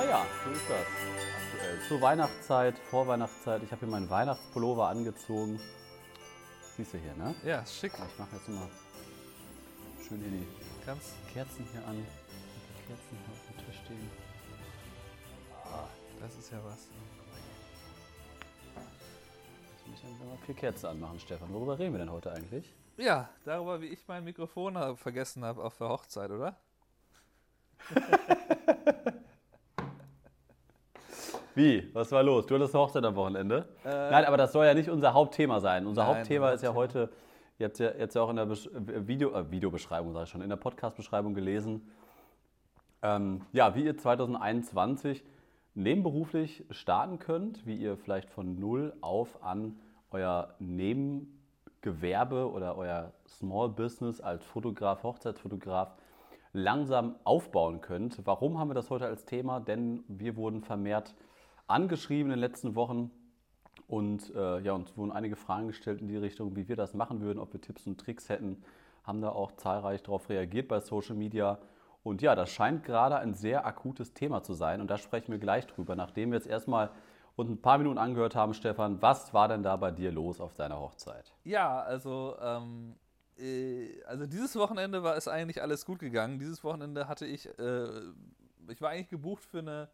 Naja, so ist das aktuell. Zur Weihnachtszeit, Vorweihnachtszeit. Ich habe hier meinen Weihnachtspullover angezogen. Siehst du hier, ne? Ja, ist schick. Ich mache jetzt mal schön hier die Ganz Kerzen hier an. Die Kerzen hier auf dem Tisch stehen. das ist ja was. Muss ich einfach mal vier Kerzen anmachen, Stefan. Worüber reden wir denn heute eigentlich? Ja, darüber, wie ich mein Mikrofon vergessen habe auf der Hochzeit, oder? Wie? Was war los? Du hattest eine Hochzeit am Wochenende? Nein, aber das soll ja nicht unser Hauptthema sein. Unser Äh, Nein, Hauptthema ist ja heute, ihr habt ja jetzt ja auch in der Besch äh, Video, äh, Videobeschreibung, sag ich schon, in der Podcast-Beschreibung gelesen, ähm, ja, wie ihr 2021 nebenberuflich starten könnt, wie ihr vielleicht von null auf an euer Nebengewerbe oder euer Small Business als Fotograf, Hochzeitsfotograf langsam aufbauen könnt. Warum haben wir das heute als Thema? Denn wir wurden vermehrt angeschrieben in den letzten Wochen und äh, ja, uns wurden einige Fragen gestellt in die Richtung, wie wir das machen würden, ob wir Tipps und Tricks hätten. Haben da auch zahlreich darauf reagiert bei Social Media. Und ja, das scheint gerade ein sehr akutes Thema zu sein. Und da sprechen wir gleich drüber, nachdem wir jetzt erstmal uns ein paar Minuten angehört haben, Stefan. Was war denn da bei dir los auf deiner Hochzeit? Ja, also, ähm, äh, also dieses Wochenende war es eigentlich alles gut gegangen. Dieses Wochenende hatte ich, äh, ich war eigentlich gebucht für eine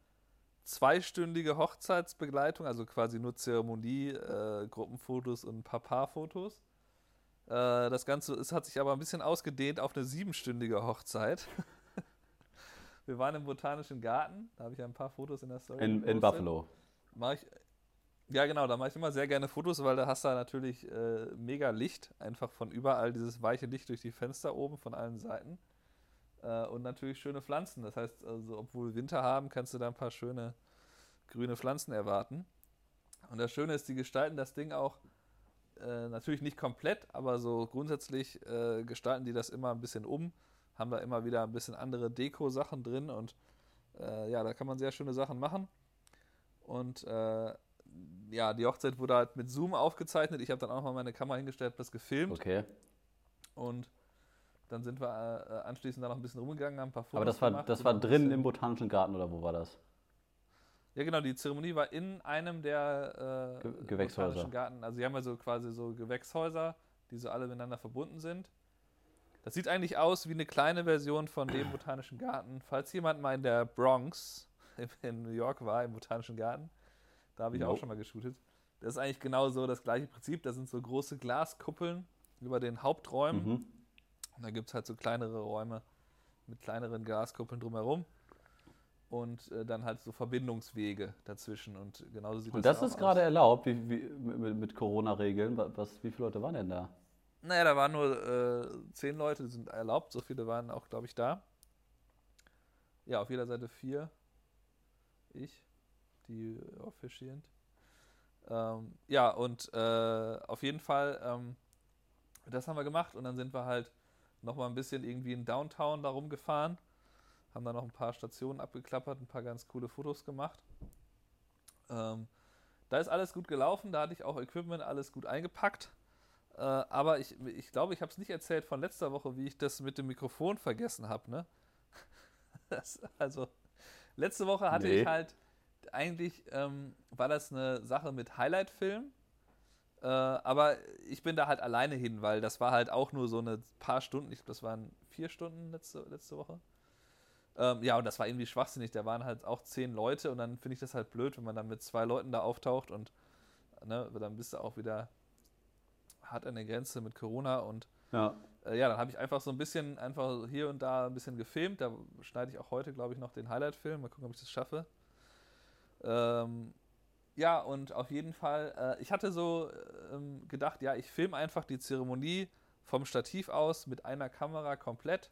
zweistündige Hochzeitsbegleitung, also quasi nur Zeremonie, äh, Gruppenfotos und ein paar Paarfotos. Äh, das Ganze es hat sich aber ein bisschen ausgedehnt auf eine siebenstündige Hochzeit. Wir waren im Botanischen Garten, da habe ich ein paar Fotos in der Story. In, in. Buffalo. Mach ich, ja, genau, da mache ich immer sehr gerne Fotos, weil da hast du natürlich äh, mega Licht, einfach von überall dieses weiche Licht durch die Fenster oben von allen Seiten. Äh, und natürlich schöne Pflanzen. Das heißt, also, obwohl wir Winter haben, kannst du da ein paar schöne grüne Pflanzen erwarten. Und das Schöne ist, die gestalten das Ding auch äh, natürlich nicht komplett, aber so grundsätzlich äh, gestalten die das immer ein bisschen um, haben da immer wieder ein bisschen andere Deko-Sachen drin und äh, ja, da kann man sehr schöne Sachen machen. Und äh, ja, die Hochzeit wurde halt mit Zoom aufgezeichnet. Ich habe dann auch mal meine Kamera hingestellt, das gefilmt Okay. und dann sind wir äh, anschließend da noch ein bisschen rumgegangen, haben ein paar Fotos Aber das war, gemacht, das war drinnen im Botanischen Garten oder wo war das? Ja, genau, die Zeremonie war in einem der äh, Ge- Gewächshäuser. botanischen Garten. Also, die haben ja so quasi so Gewächshäuser, die so alle miteinander verbunden sind. Das sieht eigentlich aus wie eine kleine Version von dem Botanischen Garten. Falls jemand mal in der Bronx in- New York war, im Botanischen Garten, da habe ich auch Nope. schon mal geshootet. Das ist eigentlich genau so das gleiche Prinzip. Da sind so große Glaskuppeln über den Haupträumen. Mhm. Und da gibt es halt so kleinere Räume mit kleineren Glaskuppeln drumherum. Und äh, dann halt so Verbindungswege dazwischen. Und genauso sieht Und das das ist gerade erlaubt, wie, wie, mit, mit Corona-Regeln. Wa- Was, wie viele Leute waren denn da? Naja, da waren nur äh, zehn Leute, die sind erlaubt. So viele waren auch, glaube ich, da. Ja, auf jeder Seite vier. Ich, die officiant. Ähm, ja, und äh, auf jeden Fall, ähm, das haben wir gemacht. Und dann sind wir halt nochmal ein bisschen irgendwie in Downtown da rumgefahren. Haben da noch ein paar Stationen abgeklappert, ein paar ganz coole Fotos gemacht. Ähm, da ist alles gut gelaufen, da hatte ich auch Equipment, alles gut eingepackt. Äh, aber ich, ich glaube, ich habe es nicht erzählt von letzter Woche, wie ich das mit dem Mikrofon vergessen habe. Ne? Das, also, letzte Woche hatte Nee. ich halt, eigentlich ähm, war das eine Sache mit Highlight-Film. Äh, aber ich bin da halt alleine hin, weil das war halt auch nur so eine paar Stunden. Ich glaube, das waren vier Stunden letzte, letzte Woche. Ähm, ja, und das war irgendwie schwachsinnig. Da waren halt auch zehn Leute und dann finde ich das halt blöd, wenn man dann mit zwei Leuten da auftaucht und ne, dann bist du auch wieder hart an der Grenze mit Corona und Ja. äh, ja, dann habe ich einfach so ein bisschen, einfach hier und da ein bisschen gefilmt. Da schneide ich auch heute, glaube ich, noch den Highlight-Film. Mal gucken, ob ich das schaffe. Ähm, ja, und auf jeden Fall, äh, ich hatte so ähm, gedacht, ja, ich filme einfach die Zeremonie vom Stativ aus mit einer Kamera komplett.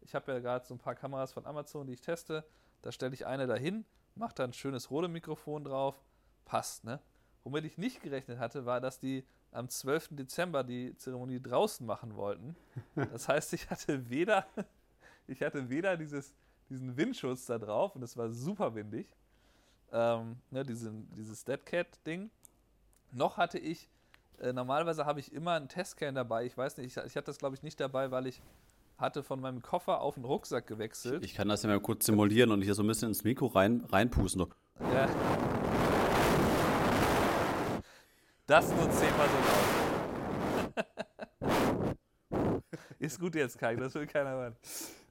Ich habe ja gerade so ein paar Kameras von Amazon, die ich teste. Da stelle ich eine dahin, mache da ein schönes Rode-Mikrofon drauf. Passt, ne? Womit ich nicht gerechnet hatte, war, dass die am 12. Dezember die Zeremonie draußen machen wollten. Das heißt, ich hatte weder, ich hatte weder dieses, diesen Windschutz da drauf und es war super windig, ähm, ne, diesen, dieses Deadcat-Ding, noch hatte ich, äh, normalerweise habe ich immer einen Testcan dabei. Ich weiß nicht, ich, ich hatte das glaube ich nicht dabei, weil ich hatte von meinem Koffer auf den Rucksack gewechselt. Ich kann das ja mal kurz simulieren und hier so ein bisschen ins Mikro rein, reinpusten. So. Ja. Das nur zehnmal so laut. Ist gut jetzt, Kai, das will keiner hören.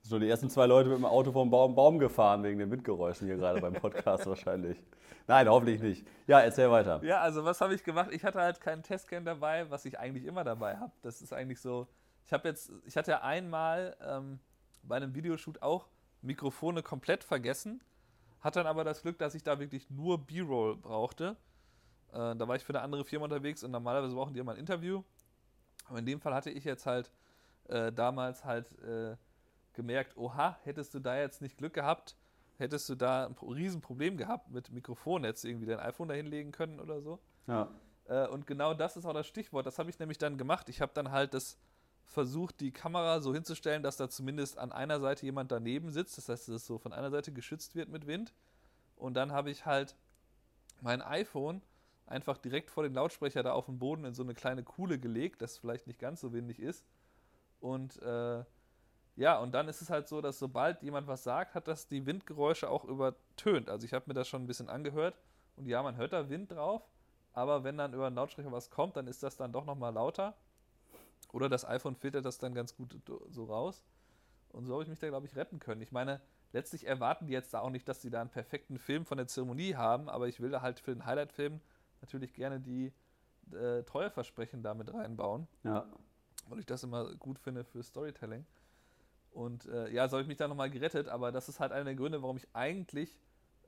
So die ersten zwei Leute mit dem Auto vom Baum, Baum gefahren wegen den Windgeräuschen hier gerade beim Podcast wahrscheinlich. Nein, hoffentlich nicht. Ja, erzähl weiter. Ja, also was habe ich gemacht? Ich hatte halt keinen Testcam dabei, was ich eigentlich immer dabei habe. Das ist eigentlich so. Ich habe jetzt, ich hatte einmal ähm, bei einem Videoshoot auch Mikrofone komplett vergessen, hatte dann aber das Glück, dass ich da wirklich nur B-Roll brauchte. Äh, da war ich für eine andere Firma unterwegs und normalerweise brauchen die immer ein Interview. Aber in dem Fall hatte ich jetzt halt äh, damals halt äh, gemerkt, oha, hättest du da jetzt nicht Glück gehabt, hättest du da ein Riesenproblem gehabt mit Mikrofon, hättest du irgendwie dein iPhone da hinlegen können oder so. Ja. Äh, und genau das ist auch das Stichwort. Das habe ich nämlich dann gemacht. Ich habe dann halt das versucht, die Kamera so hinzustellen, dass da zumindest an einer Seite jemand daneben sitzt. Das heißt, dass es so von einer Seite geschützt wird mit Wind. Und dann habe ich halt mein iPhone einfach direkt vor den Lautsprecher da auf dem Boden in so eine kleine Kuhle gelegt, das vielleicht nicht ganz so windig ist. Und äh, ja, und dann ist es halt so, dass sobald jemand was sagt, hat das die Windgeräusche auch übertönt. Also ich habe mir das schon ein bisschen angehört und ja, man hört da Wind drauf, aber wenn dann über einen Lautsprecher was kommt, dann ist das dann doch nochmal lauter. Oder das iPhone filtert das dann ganz gut so raus. Und so habe ich mich da, glaube ich, retten können. Ich meine, letztlich erwarten die jetzt da auch nicht, dass sie da einen perfekten Film von der Zeremonie haben, aber ich will da halt für den Highlight-Film natürlich gerne die äh, Treueversprechen damit reinbauen. Ja. Weil ich das immer gut finde für Storytelling. Und äh, ja, so habe ich mich da nochmal gerettet, aber das ist halt einer der Gründe, warum ich eigentlich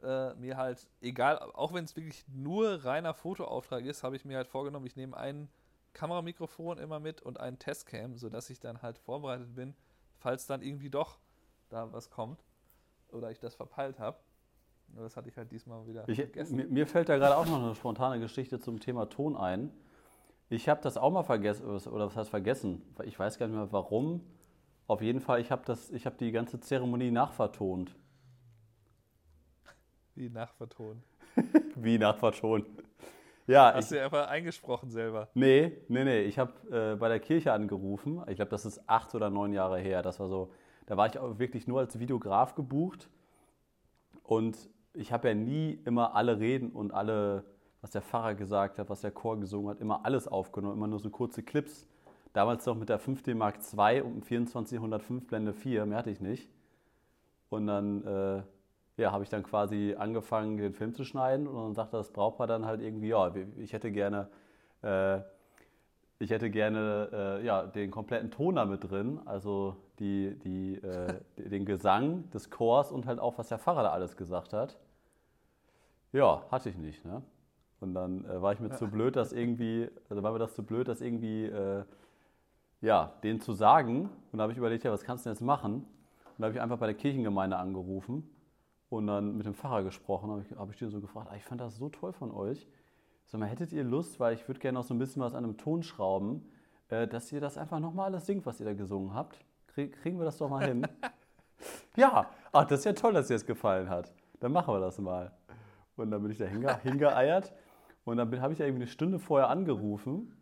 äh, mir halt, egal, auch wenn es wirklich nur reiner Fotoauftrag ist, habe ich mir halt vorgenommen, ich nehme ein Kameramikrofon immer mit und einen Testcam, sodass ich dann halt vorbereitet bin, falls dann irgendwie doch da was kommt oder ich das verpeilt habe. Das hatte ich halt diesmal wieder ich, vergessen. Mir, mir, fällt da gerade auch noch eine spontane Geschichte zum Thema Ton ein. Ich habe das auch mal vergessen, oder was heißt vergessen? Ich weiß gar nicht mehr warum auf jeden Fall, ich habe hab die ganze Zeremonie nachvertont. Wie nachvertont? Wie nachvertont. Ja, Hast ich, du einfach eingesprochen selber? Nee, nee, nee. Ich habe äh, bei der Kirche angerufen. Ich glaube, das ist acht oder neun Jahre her. Das war so, da war ich auch wirklich nur als Videograf gebucht. Und ich habe ja nie immer alle Reden und alle, was der Pfarrer gesagt hat, was der Chor gesungen hat, immer alles aufgenommen, immer nur so kurze Clips. Damals noch mit der 5D Mark II und 2405 Blende 4, mehr hatte ich nicht. Und dann äh, ja, habe ich dann quasi angefangen, den Film zu schneiden und dann sagte das Brautpaar dann halt irgendwie, ja, ich hätte gerne, äh, ich hätte gerne äh, ja, den kompletten Toner mit drin, also die, die, äh, den Gesang des Chors und halt auch, was der Pfarrer da alles gesagt hat. Ja, hatte ich nicht. Ne? Und dann äh, war ich mir ja. zu blöd, dass irgendwie, also war mir das zu blöd, dass irgendwie äh, ja, denen zu sagen. Und da habe ich überlegt, ja, was kannst du denn jetzt machen? Und da habe ich einfach bei der Kirchengemeinde angerufen und dann mit dem Pfarrer gesprochen. Da habe ich, hab ich den so gefragt, ah, ich fand das so toll von euch. Sag mal, hättet ihr Lust, weil ich würde gerne noch so ein bisschen was an einem Ton schrauben, äh, dass ihr das einfach nochmal alles singt, was ihr da gesungen habt? kriegen wir das doch mal hin? ja, ach, das ist ja toll, dass dir das gefallen hat. Dann machen wir das mal. Und dann bin ich da hinge hingeeiert und dann habe ich ja irgendwie eine Stunde vorher angerufen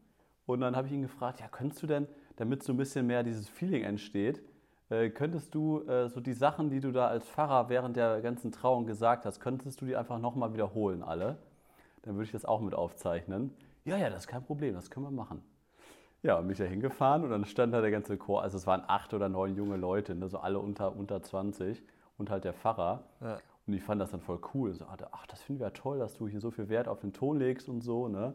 und dann habe ich ihn gefragt, ja, könntest du denn, damit so ein bisschen mehr dieses Feeling entsteht, äh, könntest du äh, so die Sachen, die du da als Pfarrer während der ganzen Trauung gesagt hast, könntest du die einfach nochmal wiederholen, alle? Dann würde ich das auch mit aufzeichnen. Ja, ja, das ist kein Problem, das können wir machen. Ja, und bin ich da hingefahren und dann stand da der ganze Chor, also es waren acht oder neun junge Leute, ne, so alle unter, unter 20 und halt der Pfarrer. Ja. Und ich fand das dann voll cool. So, ach, das finden wir ja toll, dass du hier so viel Wert auf den Ton legst und so. Ne?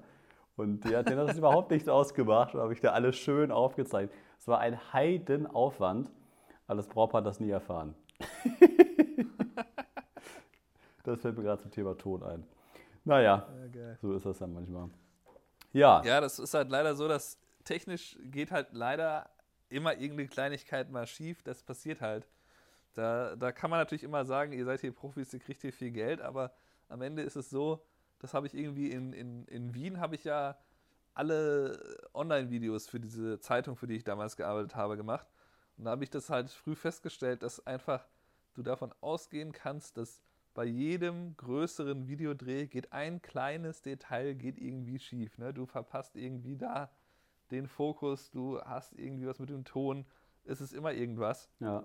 Und die hat denen das überhaupt nicht ausgemacht. Da habe ich da alles schön aufgezeigt. Es war ein Heidenaufwand. Aber das Brautpaar hat das nie erfahren. das fällt mir gerade zum Thema Ton ein. Naja, ja, so ist das dann manchmal. Ja. Ja, das ist halt leider so, dass technisch geht halt leider immer irgendeine Kleinigkeit mal schief. Das passiert halt. Da, da kann man natürlich immer sagen, ihr seid hier Profis, ihr kriegt hier viel Geld, aber am Ende ist es so, das habe ich irgendwie in, in, in Wien, habe ich ja alle Online-Videos für diese Zeitung, für die ich damals gearbeitet habe, gemacht. Und da habe ich das halt früh festgestellt, dass einfach du davon ausgehen kannst, dass bei jedem größeren Videodreh geht ein kleines Detail geht irgendwie schief. Ne? Du verpasst irgendwie da den Fokus, du hast irgendwie was mit dem Ton. ist es immer irgendwas. Ja.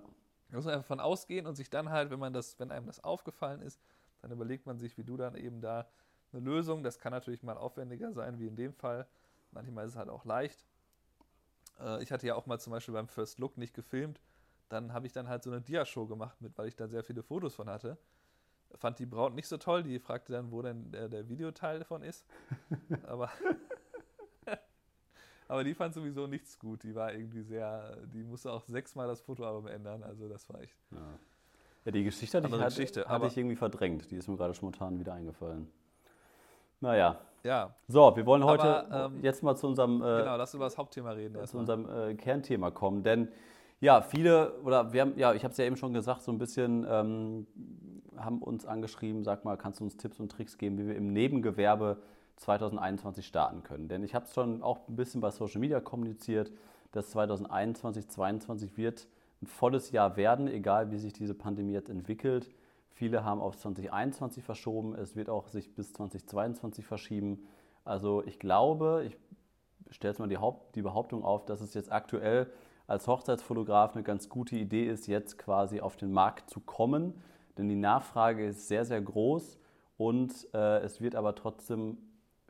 Da muss man einfach von ausgehen und sich dann halt, wenn man das, wenn einem das aufgefallen ist, dann überlegt man sich, wie du dann eben da eine Lösung. Das kann natürlich mal aufwendiger sein, wie in dem Fall. Manchmal ist es halt auch leicht. Äh, ich hatte ja auch mal zum Beispiel beim First Look nicht gefilmt. Dann habe ich dann halt so eine Dia-Show gemacht mit, weil ich da sehr viele Fotos von hatte. Fand die Braut nicht so toll. Die fragte dann, wo denn der, der Videoteil davon ist. Aber aber die fand sowieso nichts gut. Die war irgendwie sehr, die musste auch sechsmal das Fotoalbum ändern. Also das war echt. Ja, ja die Geschichte hatte, ich, hatte, Geschichte, hatte ich irgendwie verdrängt. Die ist mir gerade spontan wieder eingefallen. Naja. Ja, So, wir wollen heute Aber, ähm, jetzt mal zu unserem, äh, genau, lass über das Hauptthema reden zu unserem äh, Kernthema kommen. Denn ja, viele, oder wir haben, ja, ich habe es ja eben schon gesagt, so ein bisschen ähm, haben uns angeschrieben, sag mal, kannst du uns Tipps und Tricks geben, wie wir im Nebengewerbe 2021 starten können? Denn ich habe es schon auch ein bisschen bei Social Media kommuniziert, dass 2021, 2022 wird ein volles Jahr werden, egal wie sich diese Pandemie jetzt entwickelt. Viele haben auf 2021 verschoben, es wird auch sich bis 2022 verschieben. Also ich glaube, ich stelle jetzt mal die, Haupt, die Behauptung auf, dass es jetzt aktuell als Hochzeitsfotograf eine ganz gute Idee ist, jetzt quasi auf den Markt zu kommen. Denn die Nachfrage ist sehr, sehr groß und äh, es wird aber trotzdem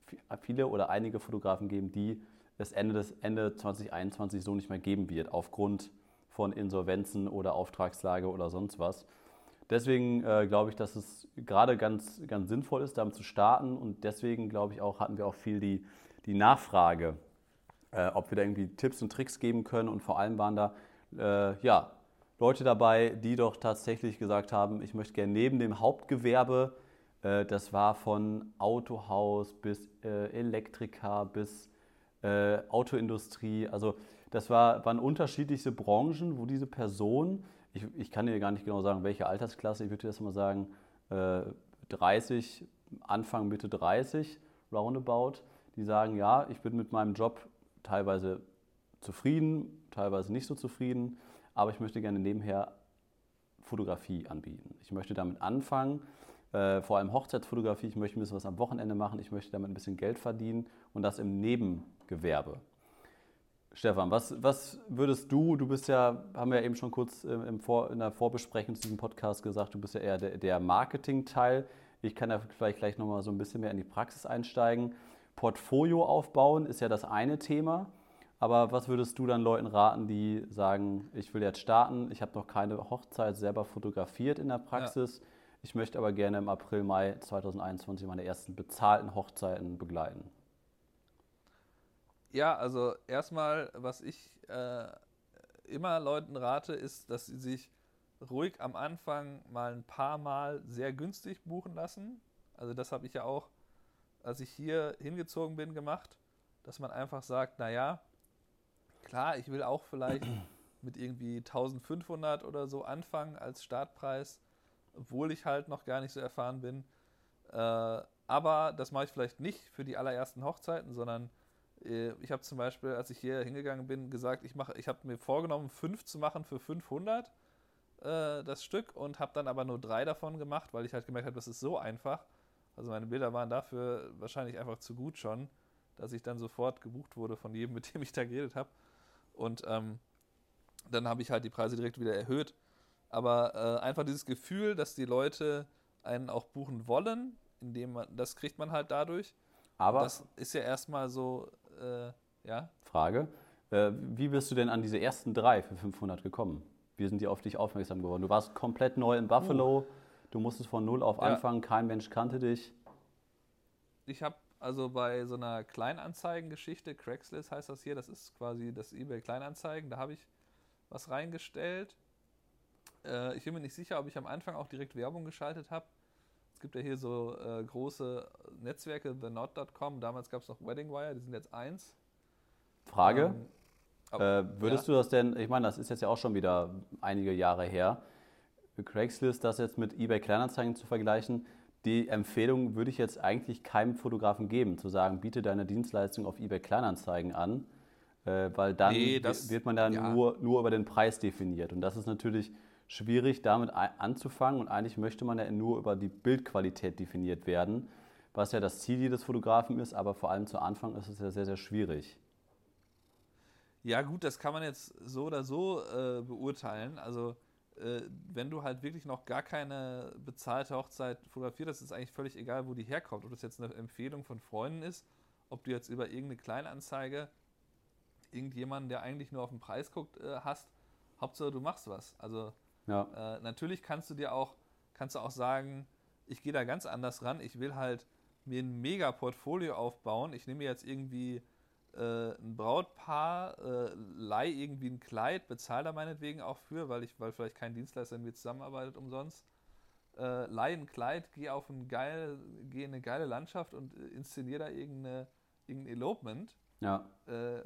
vi- viele oder einige Fotografen geben, die es Ende, des, Ende 2021 so nicht mehr geben wird, aufgrund von Insolvenzen oder Auftragslage oder sonst was. Deswegen äh, glaube ich, dass es gerade ganz, ganz sinnvoll ist, damit zu starten. Und deswegen glaube ich auch, hatten wir auch viel die, die Nachfrage, äh, ob wir da irgendwie Tipps und Tricks geben können. Und vor allem waren da äh, ja, Leute dabei, die doch tatsächlich gesagt haben, ich möchte gerne neben dem Hauptgewerbe, äh, das war von Autohaus bis äh, Elektriker bis äh, Autoindustrie, also das war, waren unterschiedlichste Branchen, wo diese Person, ich, ich kann dir gar nicht genau sagen, welche Altersklasse, ich würde das mal sagen, äh, 30, Anfang, Mitte 30, roundabout, die sagen, ja, ich bin mit meinem Job teilweise zufrieden, teilweise nicht so zufrieden, aber ich möchte gerne nebenher Fotografie anbieten. Ich möchte damit anfangen, äh, vor allem Hochzeitsfotografie, ich möchte ein bisschen was am Wochenende machen, ich möchte damit ein bisschen Geld verdienen und das im Nebengewerbe. Stefan, was, was würdest du, du bist ja, haben wir ja eben schon kurz äh, im Vor, in der Vorbesprechung zu diesem Podcast gesagt, du bist ja eher der, der Marketing-Teil. Ich kann ja vielleicht gleich nochmal so ein bisschen mehr in die Praxis einsteigen. Portfolio aufbauen ist ja das eine Thema. Aber was würdest du dann Leuten raten, die sagen, ich will jetzt starten, ich habe noch keine Hochzeit selber fotografiert in der Praxis, ich möchte aber gerne im April, Mai 2021 meine ersten bezahlten Hochzeiten begleiten? Ja, also erstmal, was ich äh, immer Leuten rate, ist, dass sie sich ruhig am Anfang mal ein paar Mal sehr günstig buchen lassen. Also das habe ich ja auch, als ich hier hingezogen bin, gemacht, dass man einfach sagt, naja, klar, ich will auch vielleicht mit irgendwie 1500 oder so anfangen als Startpreis, obwohl ich halt noch gar nicht so erfahren bin. Äh, aber das mache ich vielleicht nicht für die allerersten Hochzeiten, sondern ich habe zum Beispiel, als ich hier hingegangen bin, gesagt, ich, mache, ich habe mir vorgenommen, fünf zu machen für 500 äh, das Stück und habe dann aber nur drei davon gemacht, weil ich halt gemerkt habe, das ist so einfach. Also meine Bilder waren dafür wahrscheinlich einfach zu gut schon, dass ich dann sofort gebucht wurde von jedem, mit dem ich da geredet habe. Und ähm, dann habe ich halt die Preise direkt wieder erhöht. Aber äh, einfach dieses Gefühl, dass die Leute einen auch buchen wollen, indem man, das kriegt man halt dadurch. Aber das ist ja erstmal so, äh, ja. Frage, äh, wie bist du denn an diese ersten drei für 500 gekommen? Wie sind die auf dich aufmerksam geworden? Du warst komplett neu in Buffalo, du musstest von null auf Uh. Ja. anfangen, kein Mensch kannte dich. Ich habe also bei so einer Kleinanzeigengeschichte, Craigslist heißt das hier, das ist quasi das eBay Kleinanzeigen, da habe ich was reingestellt. Äh, ich bin mir nicht sicher, ob ich am Anfang auch direkt Werbung geschaltet habe. Es gibt ja hier so äh, große Netzwerke, thenot.com, damals gab es noch Weddingwire, die sind jetzt eins. Frage, Ähm, ob- äh, würdest du das denn, ich meine, das ist jetzt ja auch schon wieder einige Jahre her, Craigslist das jetzt mit eBay Kleinanzeigen zu vergleichen, die Empfehlung würde ich jetzt eigentlich keinem Fotografen geben, zu sagen, biete deine Dienstleistung auf eBay Kleinanzeigen an, äh, weil dann Nee, das- wird man dann ja. nur, nur über den Preis definiert. Und das ist natürlich schwierig, damit anzufangen. Und eigentlich möchte man ja nur über die Bildqualität definiert werden, was ja das Ziel jedes Fotografen ist, aber vor allem zu Anfang ist es ja sehr, sehr schwierig. Ja, gut, das kann man jetzt so oder so äh, beurteilen. Also, äh, wenn du halt wirklich noch gar keine bezahlte Hochzeit fotografiert hast, ist eigentlich völlig egal, wo die herkommt. Ob das jetzt eine Empfehlung von Freunden ist, ob du jetzt über irgendeine Kleinanzeige irgendjemanden, der eigentlich nur auf den Preis guckt, äh, hast. Hauptsache, du machst was. Also, ja. Äh, natürlich kannst du dir auch, kannst du auch sagen, ich gehe da ganz anders ran. Ich will halt mir ein mega Portfolio aufbauen. Ich nehme jetzt irgendwie äh, ein Brautpaar, äh, leih irgendwie ein Kleid, bezahle da meinetwegen auch für, weil ich, weil vielleicht kein Dienstleister mit mir zusammenarbeitet umsonst. Äh, leih ein Kleid, gehe auf ein geil, gehe in eine geile Landschaft und äh, inszeniere da irgendeine, irgendein Elopement. Ja. Äh,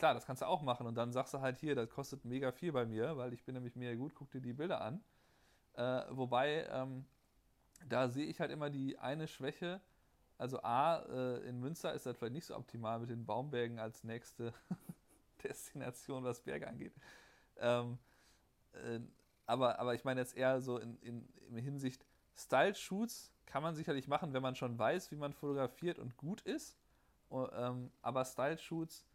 klar, das kannst du auch machen und dann sagst du halt hier, das kostet mega viel bei mir, weil ich bin nämlich mega gut, guck dir die Bilder an. Äh, wobei, ähm, da sehe ich halt immer die eine Schwäche, also A, äh, in Münster ist das vielleicht nicht so optimal mit den Baumbergen als nächste Destination, was Berge angeht. Ähm, äh, aber, aber ich meine jetzt eher so in, in, in Hinsicht Style-Shoots kann man sicherlich machen, wenn man schon weiß, wie man fotografiert und gut ist. Uh, ähm, aber Style-Shoots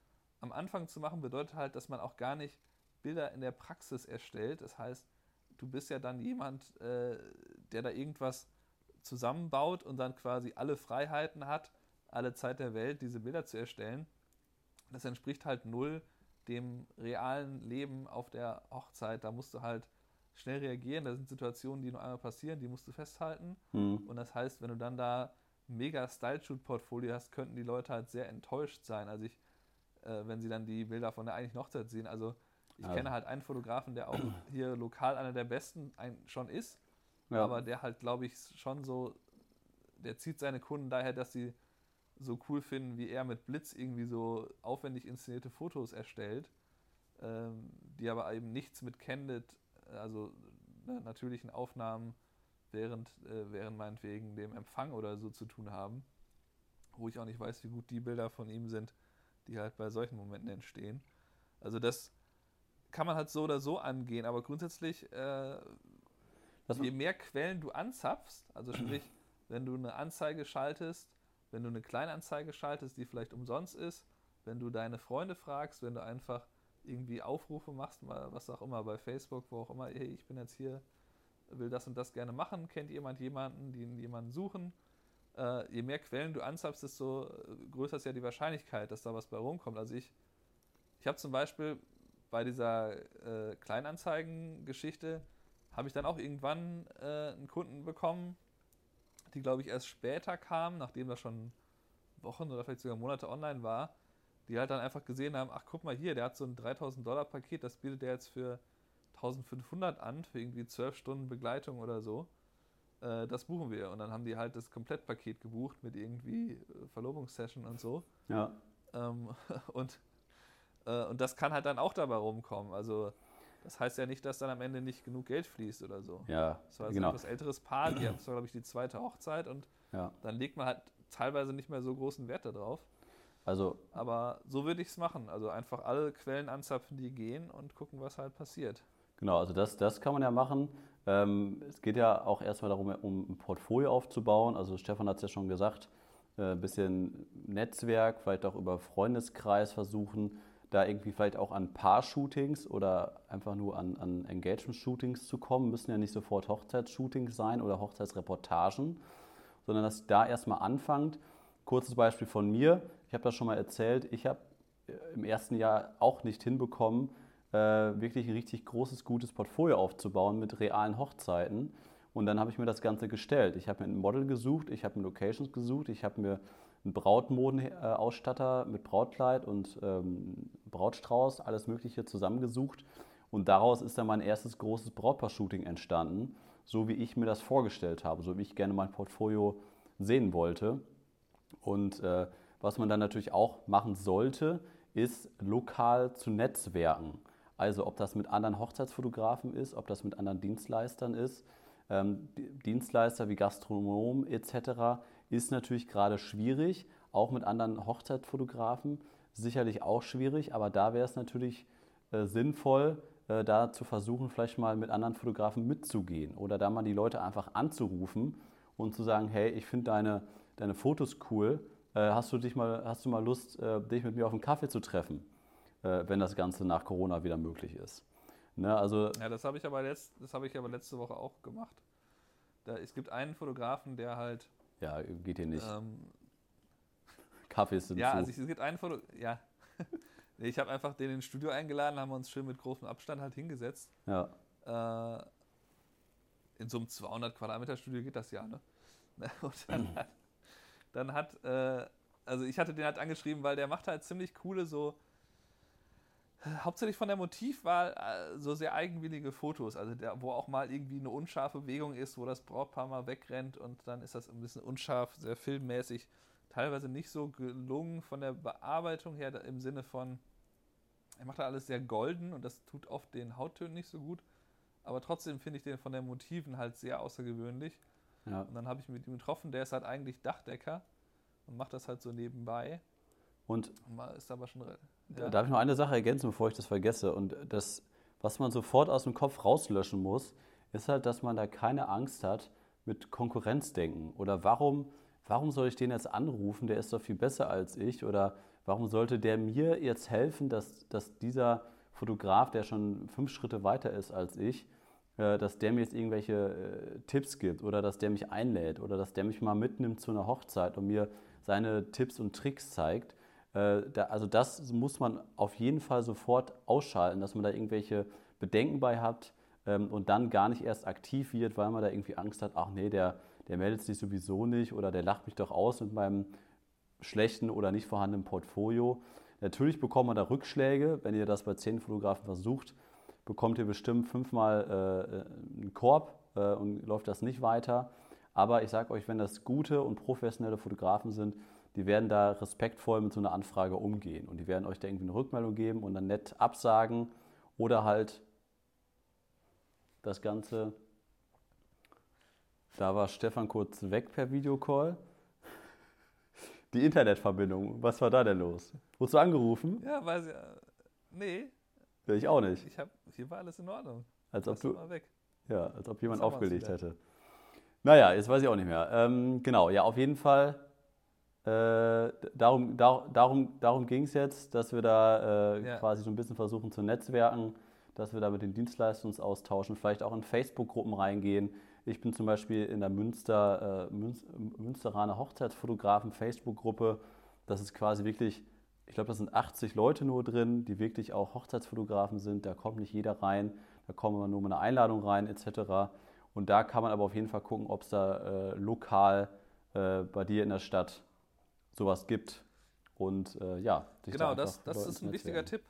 am Anfang zu machen bedeutet halt, dass man auch gar nicht Bilder in der Praxis erstellt. Das heißt, du bist ja dann jemand, äh, der da irgendwas zusammenbaut und dann quasi alle Freiheiten hat, alle Zeit der Welt, diese Bilder zu erstellen. Das entspricht halt null dem realen Leben auf der Hochzeit. Da musst du halt schnell reagieren. Da sind Situationen, die nur einmal passieren, die musst du festhalten. Mhm. Und das heißt, wenn du dann da mega Style-Shoot-Portfolio hast, könnten die Leute halt sehr enttäuscht sein. Also ich, äh, wenn sie dann die Bilder von der eigentlichen Hochzeit sehen. Also ich also. kenne halt einen Fotografen, der auch hier lokal einer der besten schon ist. Ja. Aber der halt, glaube ich, schon so, der zieht seine Kunden daher, dass sie so cool finden, wie er mit Blitz irgendwie so aufwendig inszenierte Fotos erstellt, ähm, die aber eben nichts mit Candid, also ne, natürlichen Aufnahmen während, äh, während meinetwegen dem Empfang oder so zu tun haben. Wo ich auch nicht weiß, wie gut die Bilder von ihm sind, die halt bei solchen Momenten entstehen. Also das kann man halt so oder so angehen, aber grundsätzlich äh, je mehr Quellen du anzapfst, also sprich, wenn du eine Anzeige schaltest, wenn du eine Kleinanzeige schaltest, die vielleicht umsonst ist, wenn du deine Freunde fragst, wenn du einfach irgendwie Aufrufe machst, was auch immer, bei Facebook, wo auch immer, hey, ich bin jetzt hier, will das und das gerne machen, kennt jemand jemanden, die jemanden suchen. Äh, je mehr Quellen du anzapfst, desto äh, größer ist ja die Wahrscheinlichkeit, dass da was bei rumkommt. Also ich, ich habe zum Beispiel bei dieser äh, Kleinanzeigen-Geschichte, habe ich dann auch irgendwann äh, einen Kunden bekommen, die, glaube ich, erst später kam, nachdem das schon Wochen oder vielleicht sogar Monate online war, die halt dann einfach gesehen haben, ach guck mal hier, der hat so ein 3000 Dollar Paket, das bietet der jetzt für 1500 an, für irgendwie 12 Stunden Begleitung oder so. Äh, das buchen wir. Und dann haben die halt das Komplettpaket gebucht mit irgendwie äh, Verlobungssession und so. Ja. Ähm, und, äh, und das kann halt dann auch dabei rumkommen. Also das heißt ja nicht, dass dann am Ende nicht genug Geld fließt oder so. Ja, das war also genau. ein etwas älteres Paar, die haben, glaube ich, die zweite Hochzeit und ja. dann legt man halt teilweise nicht mehr so großen Wert darauf. Also, Aber so würde ich es machen. Also einfach alle Quellen anzapfen, die gehen und gucken, was halt passiert. Genau, also das, das kann man ja machen. Ähm, es geht ja auch erstmal darum, um ein Portfolio aufzubauen. Also Stefan hat es ja schon gesagt, ein äh, bisschen Netzwerk, vielleicht auch über Freundeskreis versuchen, da irgendwie vielleicht auch an Paar-Shootings oder einfach nur an, an Engagement-Shootings zu kommen. Müssen ja nicht sofort Hochzeitsshootings sein oder Hochzeitsreportagen, sondern dass da erstmal anfangt. Kurzes Beispiel von mir. Ich habe das schon mal erzählt. Ich habe äh, im ersten Jahr auch nicht hinbekommen, äh, wirklich ein richtig großes, gutes Portfolio aufzubauen mit realen Hochzeiten. Und dann habe ich mir das Ganze gestellt. Ich habe mir ein Model gesucht, ich habe mir Locations gesucht, ich habe mir einen Brautmodenausstatter mit Brautkleid und ähm, Brautstrauß, alles Mögliche zusammengesucht. Und daraus ist dann mein erstes großes Brautpaar-Shooting entstanden, so wie ich mir das vorgestellt habe, so wie ich gerne mein Portfolio sehen wollte. Und äh, was man dann natürlich auch machen sollte, ist lokal zu netzwerken. Also ob das mit anderen Hochzeitsfotografen ist, ob das mit anderen Dienstleistern ist. Ähm, Dienstleister wie Gastronomen etc ist natürlich gerade schwierig, auch mit anderen Hochzeitfotografen sicherlich auch schwierig, aber da wäre es natürlich äh, sinnvoll, äh, da zu versuchen, vielleicht mal mit anderen Fotografen mitzugehen oder da mal die Leute einfach anzurufen und zu sagen, hey, ich finde deine, deine Fotos cool, äh, hast, du dich mal, hast du mal Lust, äh, dich mit mir auf einen Kaffee zu treffen? Äh, wenn das Ganze nach Corona wieder möglich ist. Ne, also ja, das habe ich, aber letzt, hab ich aber letzte Woche auch gemacht. Da, es gibt einen Fotografen, der halt. Ja, geht hier nicht. Ähm, Kaffees sind ja, zu. also es gibt einen Foto. Ja. ich habe einfach den ins Studio eingeladen, haben wir uns schön mit großem Abstand halt hingesetzt. Ja. Äh, in so einem 200 Quadratmeter Studio geht das ja, ne? Und dann hat, dann hat äh, also ich hatte den halt angeschrieben, weil der macht halt ziemlich coole so hauptsächlich von der Motivwahl äh, so sehr eigenwillige Fotos, also der, wo auch mal irgendwie eine unscharfe Bewegung ist, wo das Brautpaar mal wegrennt und dann ist das ein bisschen unscharf, sehr filmmäßig, teilweise nicht so gelungen von der Bearbeitung her im Sinne von, er macht da alles sehr golden und das tut oft den Hauttönen nicht so gut, aber trotzdem finde ich den von den Motiven halt sehr außergewöhnlich. Ja. Und dann habe ich mit ihm getroffen, der ist halt eigentlich Dachdecker und macht das halt so nebenbei. Und ist aber schon ja. Darf ich noch eine Sache ergänzen, bevor ich das vergesse? Und das, was man sofort aus dem Kopf rauslöschen muss, ist halt, dass man da keine Angst hat mit Konkurrenzdenken. Oder warum, warum soll ich den jetzt anrufen? Der ist doch viel besser als ich. Oder warum sollte der mir jetzt helfen, dass, dass dieser Fotograf, der schon fünf Schritte weiter ist als ich, äh, dass der mir jetzt irgendwelche äh, Tipps gibt oder dass der mich einlädt oder dass der mich mal mitnimmt zu einer Hochzeit und mir seine Tipps und Tricks zeigt. Äh, also das muss man auf jeden Fall sofort ausschalten, dass man da irgendwelche Bedenken bei hat ähm, und dann gar nicht erst aktiv wird, weil man da irgendwie Angst hat, ach nee, der, der meldet sich sowieso nicht oder der lacht mich doch aus mit meinem schlechten oder nicht vorhandenen Portfolio. Natürlich bekommt man da Rückschläge, wenn ihr das bei zehn Fotografen versucht, bekommt ihr bestimmt fünfmal äh, einen Korb äh, und läuft das nicht weiter. Aber ich sage euch, wenn das gute und professionelle Fotografen sind, die werden da respektvoll mit so einer Anfrage umgehen und die werden euch da irgendwie eine Rückmeldung geben und dann nett absagen oder halt das Ganze. Da war Stefan kurz weg per Videocall. Die Internetverbindung, was war da denn los? Wurdest du angerufen? Ja, weiß ich. Nee. Ja, ich auch nicht. Ich hab, hier war alles in Ordnung. Als ob du. Ja, als ob jemand aufgelegt hätte. Naja, jetzt weiß ich auch nicht mehr. Ähm, genau, ja, auf jeden Fall äh, darum dar, darum, darum ging es jetzt, dass wir da äh, ja. quasi so ein bisschen versuchen zu netzwerken, dass wir da mit den Dienstleistungen austauschen, vielleicht auch in Facebook-Gruppen reingehen. Ich bin zum Beispiel in der Münster, äh, Münz, Münsteraner Hochzeitsfotografen Facebook-Gruppe. Das ist quasi wirklich, ich glaube, da sind 80 Leute nur drin, die wirklich auch Hochzeitsfotografen sind. Da kommt nicht jeder rein, da kommen wir nur mit einer Einladung rein etc. Und da kann man aber auf jeden Fall gucken, ob es da äh, lokal äh, bei dir in der Stadt sowas gibt. Und äh, ja, genau, da das, das ist ein wichtiger Tipp.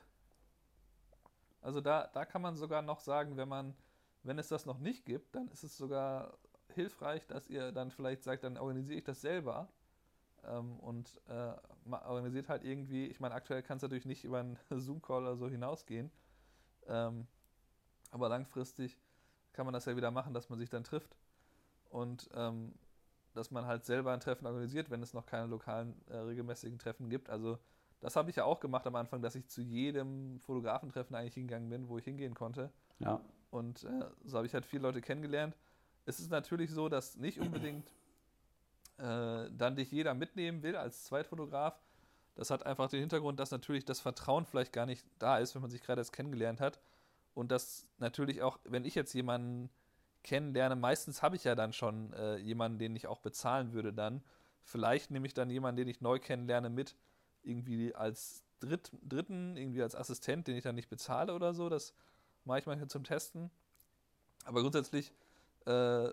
Also da, da kann man sogar noch sagen, wenn man, wenn es das noch nicht gibt, dann ist es sogar hilfreich, dass ihr dann vielleicht sagt, dann organisiere ich das selber ähm, und äh, organisiert halt irgendwie, ich meine, aktuell kann es natürlich nicht über einen Zoom-Call oder so hinausgehen, ähm, aber langfristig kann man das ja wieder machen, dass man sich dann trifft und ähm, dass man halt selber ein Treffen organisiert, wenn es noch keine lokalen äh, regelmäßigen Treffen gibt. Also das habe ich ja auch gemacht am Anfang, dass ich zu jedem Fotografentreffen eigentlich hingegangen bin, wo ich hingehen konnte. Ja. Und äh, so habe ich halt viele Leute kennengelernt. Es ist natürlich so, dass nicht unbedingt äh, dann dich jeder mitnehmen will als Zweitfotograf. Das hat einfach den Hintergrund, dass natürlich das Vertrauen vielleicht gar nicht da ist, wenn man sich gerade erst kennengelernt hat. Und dass natürlich auch, wenn ich jetzt jemanden kennenlerne, meistens habe ich ja dann schon äh, jemanden, den ich auch bezahlen würde dann. Vielleicht nehme ich dann jemanden, den ich neu kennenlerne, mit irgendwie als Dritt, Dritten, irgendwie als Assistent, den ich dann nicht bezahle oder so. Das mache ich manchmal zum Testen. Aber grundsätzlich äh,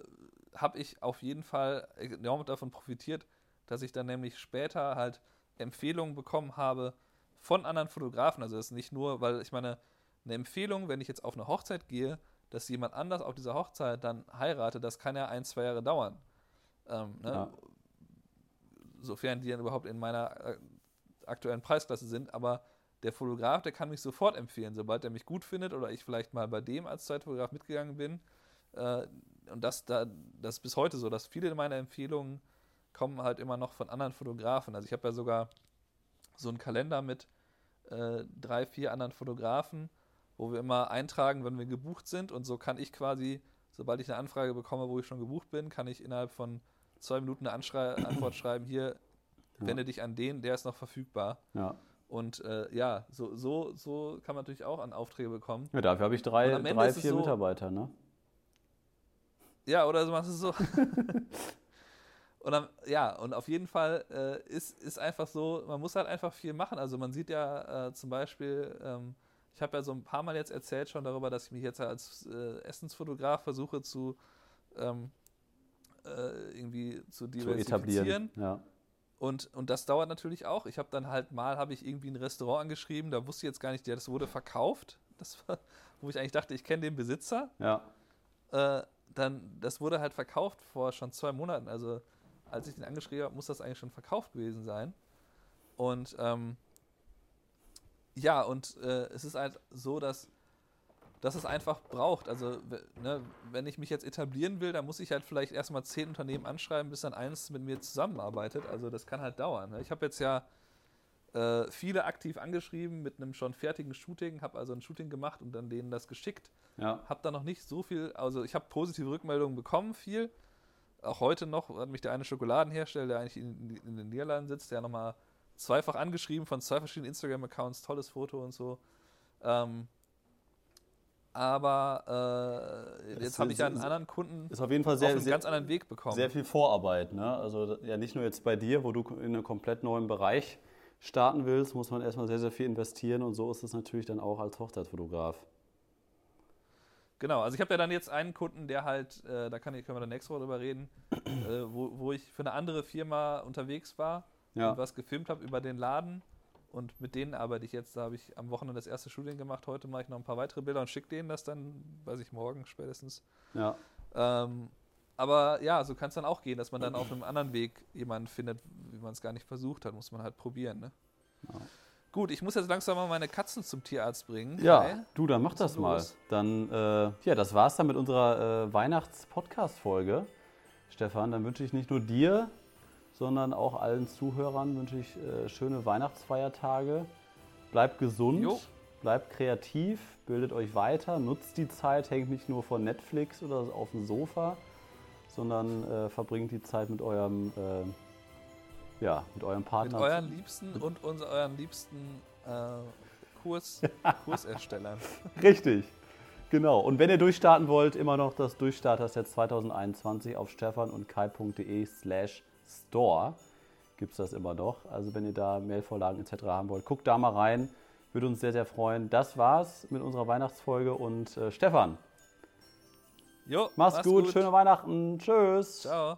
habe ich auf jeden Fall enorm davon profitiert, dass ich dann nämlich später halt Empfehlungen bekommen habe von anderen Fotografen. Also das ist nicht nur, weil ich meine, eine Empfehlung, wenn ich jetzt auf eine Hochzeit gehe, dass jemand anders auf dieser Hochzeit dann heiratet, das kann ja ein, zwei Jahre dauern. Ähm, ne? ja. Sofern die dann überhaupt in meiner äh, aktuellen Preisklasse sind, aber der Fotograf, der kann mich sofort empfehlen, sobald er mich gut findet oder ich vielleicht mal bei dem als Zeitfotograf mitgegangen bin. Äh, und das, da, das ist bis heute so, dass viele meiner Empfehlungen kommen halt immer noch von anderen Fotografen. Also ich habe ja sogar so einen Kalender mit äh, drei, vier anderen Fotografen wo wir immer eintragen, wenn wir gebucht sind. Und so kann ich quasi, sobald ich eine Anfrage bekomme, wo ich schon gebucht bin, kann ich innerhalb von zwei Minuten eine Anschrei Antwort schreiben, hier, ja. wende dich an den, der ist noch verfügbar. Ja. Und äh, ja, so, so, so kann man natürlich auch an Aufträge bekommen. Ja, dafür habe ich drei, drei vier so, Mitarbeiter, ne? Ja, oder so machst du es so. und dann, ja, und auf jeden Fall äh, ist, ist einfach so, man muss halt einfach viel machen. Also man sieht ja äh, zum Beispiel, ähm, ich habe ja so ein paar Mal jetzt erzählt schon darüber, dass ich mich jetzt als äh, Essensfotograf versuche zu ähm, äh, irgendwie zu diversifizieren. Zu ja. Und, und das dauert natürlich auch. Ich habe dann halt mal, habe ich irgendwie ein Restaurant angeschrieben, da wusste ich jetzt gar nicht, das wurde verkauft. Das war, wo ich eigentlich dachte, ich kenne den Besitzer. Ja. Äh, dann, das wurde halt verkauft vor schon zwei Monaten. Also als ich den angeschrieben habe, muss das eigentlich schon verkauft gewesen sein. Und ähm, ja, und äh, es ist halt so, dass, dass es einfach braucht. Also, ne, wenn ich mich jetzt etablieren will, dann muss ich halt vielleicht erstmal zehn Unternehmen anschreiben, bis dann eins mit mir zusammenarbeitet. Also, das kann halt dauern. Ne? Ich habe jetzt ja äh, viele aktiv angeschrieben mit einem schon fertigen Shooting, habe also ein Shooting gemacht und dann denen das geschickt. Ja. Habe da noch nicht so viel, also ich habe positive Rückmeldungen bekommen, viel. Auch heute noch hat mich der eine Schokoladenhersteller, der eigentlich in, in den Niederlanden sitzt, der nochmal zweifach angeschrieben von zwei verschiedenen Instagram-Accounts, tolles Foto und so. Ähm, aber äh, jetzt habe ich ja einen anderen Kunden ist auf jeden Fall sehr, einen sehr, ganz anderen Weg bekommen. Sehr viel Vorarbeit, ne? Also ja nicht nur jetzt bei dir, wo du in einem komplett neuen Bereich starten willst, muss man erstmal sehr, sehr viel investieren und so ist es natürlich dann auch als Hochzeitsfotograf. Genau, also ich habe ja dann jetzt einen Kunden, der halt, äh, da kann, können wir dann nächste Woche drüber reden, äh, wo, wo ich für eine andere Firma unterwegs war ja. und was gefilmt habe über den Laden. Und mit denen arbeite ich jetzt. Da habe ich am Wochenende das erste Shooting gemacht. Heute mache ich noch ein paar weitere Bilder und schicke denen das dann, weiß ich, morgen spätestens. Ja. Ähm, aber ja, so kann es dann auch gehen, dass man dann auf einem anderen Weg jemanden findet, wie man es gar nicht versucht hat. Muss man halt probieren. Ne? Ja. Gut, ich muss jetzt langsam mal meine Katzen zum Tierarzt bringen. Ja, Hi. du, dann mach das mal. Los? Dann, äh, ja, das war's dann mit unserer äh, Weihnachts-Podcast-Folge. Stefan, dann wünsche ich nicht nur dir sondern auch allen Zuhörern wünsche ich äh, schöne Weihnachtsfeiertage. Bleibt gesund, jo. bleibt kreativ, bildet euch weiter, nutzt die Zeit, hängt nicht nur vor Netflix oder auf dem Sofa, sondern äh, verbringt die Zeit mit eurem, äh, ja, mit eurem Partner. Mit euren Liebsten und uns, euren liebsten äh, Kurs, Kurserstellern. Richtig. Genau. Und wenn ihr durchstarten wollt, immer noch das Durchstarter-Set 2021 auf stefan und kai.de slash Store gibt es das immer noch. Also wenn ihr da Mailvorlagen etc. haben wollt, guckt da mal rein. Würde uns sehr, sehr freuen. Das war's mit unserer Weihnachtsfolge und äh, Stefan. Jo, mach's, mach's gut, gut, schöne Weihnachten. Tschüss. Ciao.